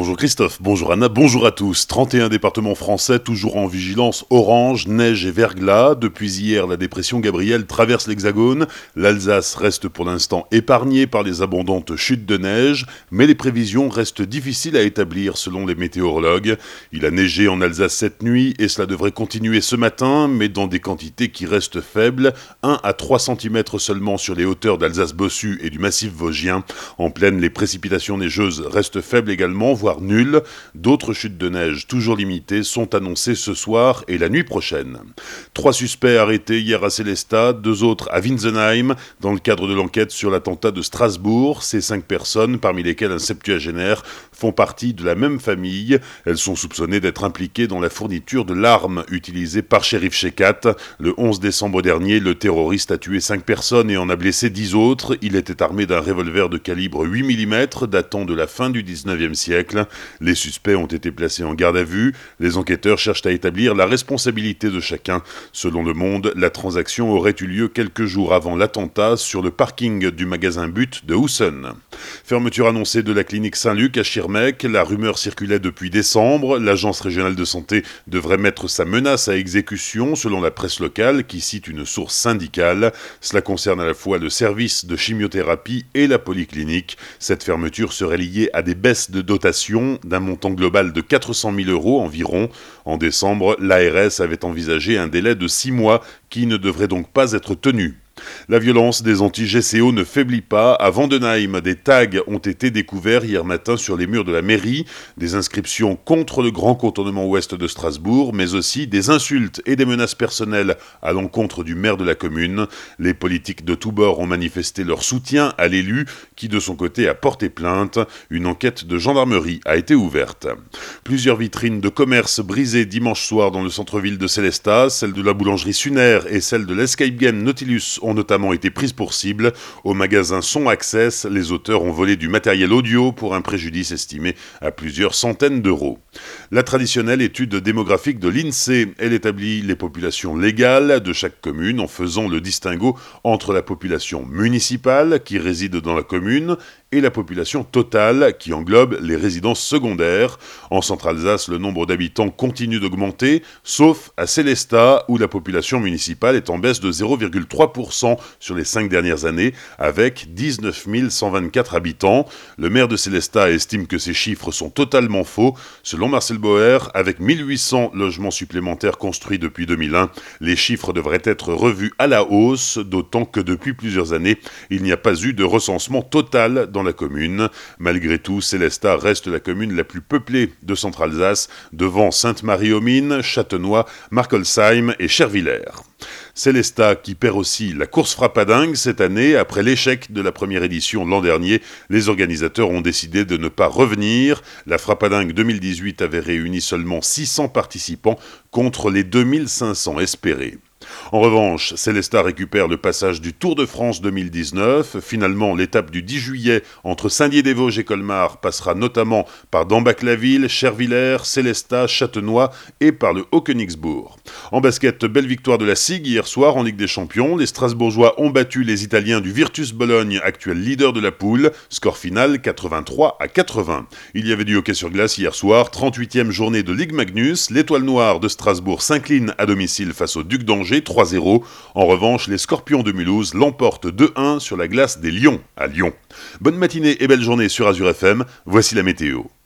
bonjour Christophe, bonjour Anna, bonjour à tous. 31 départements français toujours en vigilance orange, neige et verglas. Depuis hier, la dépression Gabrielle traverse l'Hexagone. L'Alsace reste pour l'instant épargnée par les abondantes chutes de neige, mais les prévisions restent difficiles à établir selon les météorologues. Il a neigé en Alsace cette nuit et cela devrait continuer ce matin, mais dans des quantités qui restent faibles, 1 à 3 cm seulement sur les hauteurs d'Alsace-Bossu et du massif vosgien. En pleine, les précipitations neigeuses restent faibles également nul. D'autres chutes de neige, toujours limitées, sont annoncées ce soir et la nuit prochaine. Trois suspects arrêtés hier à Célestat, deux autres à Winsenheim, dans le cadre de l'enquête sur l'attentat de Strasbourg. Ces cinq personnes, parmi lesquelles un septuagénaire, font partie de la même famille. Elles sont soupçonnées d'être impliquées dans la fourniture de l'arme utilisée par Sheriff Shekat. Le 11 décembre dernier, le terroriste a tué cinq personnes et en a blessé dix autres. Il était armé d'un revolver de calibre 8 mm datant de la fin du 19e siècle. Les suspects ont été placés en garde à vue. Les enquêteurs cherchent à établir la responsabilité de chacun. Selon Le Monde, la transaction aurait eu lieu quelques jours avant l'attentat sur le parking du magasin But de Houssen. Fermeture annoncée de la clinique Saint-Luc à La rumeur circulait depuis décembre. L'agence régionale de santé devrait mettre sa menace à exécution selon la presse locale qui cite une source syndicale. Cela concerne à la fois le service de chimiothérapie et la polyclinique. Cette fermeture serait liée à des baisses de dotation d'un montant global de 400 000 euros environ. En décembre, l'ARS avait envisagé un délai de six mois qui ne devrait donc pas être tenu. La violence des anti-GCO ne faiblit pas. À Vandenheim, des tags ont été découverts hier matin sur les murs de la mairie, des inscriptions contre le grand contournement ouest de Strasbourg, mais aussi des insultes et des menaces personnelles à l'encontre du maire de la commune. Les politiques de tous bords ont manifesté leur soutien à l'élu, qui de son côté a porté plainte. Une enquête de gendarmerie a été ouverte. Plusieurs vitrines de commerce brisées dimanche soir dans le centre-ville de Célestat, celle de la boulangerie Suner et celle de l'Escape Game Nautilus ont notamment été prises pour cible. Au magasin Son Access, les auteurs ont volé du matériel audio pour un préjudice estimé à plusieurs centaines d'euros. La traditionnelle étude démographique de l'INSEE, elle établit les populations légales de chaque commune en faisant le distinguo entre la population municipale qui réside dans la commune et la population totale qui englobe les résidences secondaires. En Centre-Alsace, le nombre d'habitants continue d'augmenter, sauf à Célestat où la population municipale est en baisse de 0,3% sur les cinq dernières années, avec 19 124 habitants. Le maire de Célestat estime que ces chiffres sont totalement faux. Selon Marcel Boer, avec 1800 logements supplémentaires construits depuis 2001, les chiffres devraient être revus à la hausse, d'autant que depuis plusieurs années, il n'y a pas eu de recensement total dans la commune. Malgré tout, Célestat reste la commune la plus peuplée de Centre-Alsace, devant Sainte-Marie-aux-Mines, Châtenois, Markolsheim et Chervillers. Célestat qui perd aussi la course frappadingue cette année. Après l'échec de la première édition l'an dernier, les organisateurs ont décidé de ne pas revenir. La frappadingue 2018 avait réuni seulement 600 participants contre les 2500 espérés. En revanche, Célestat récupère le passage du Tour de France 2019. Finalement, l'étape du 10 juillet entre Saint-Dié-des-Vosges et Colmar passera notamment par Dambach-la-Ville, Chervillers, Célestat, Châtenois et par le Haut-Königsbourg. En basket, belle victoire de la SIG hier soir en Ligue des Champions. Les Strasbourgeois ont battu les Italiens du Virtus Bologne, actuel leader de la poule. Score final 83 à 80. Il y avait du hockey sur glace hier soir, 38e journée de Ligue Magnus. L'Étoile Noire de Strasbourg s'incline à domicile face au Duc d'Angers 3-0. En revanche, les Scorpions de Mulhouse l'emportent 2-1 sur la glace des Lions à Lyon. Bonne matinée et belle journée sur Azure FM. Voici la météo.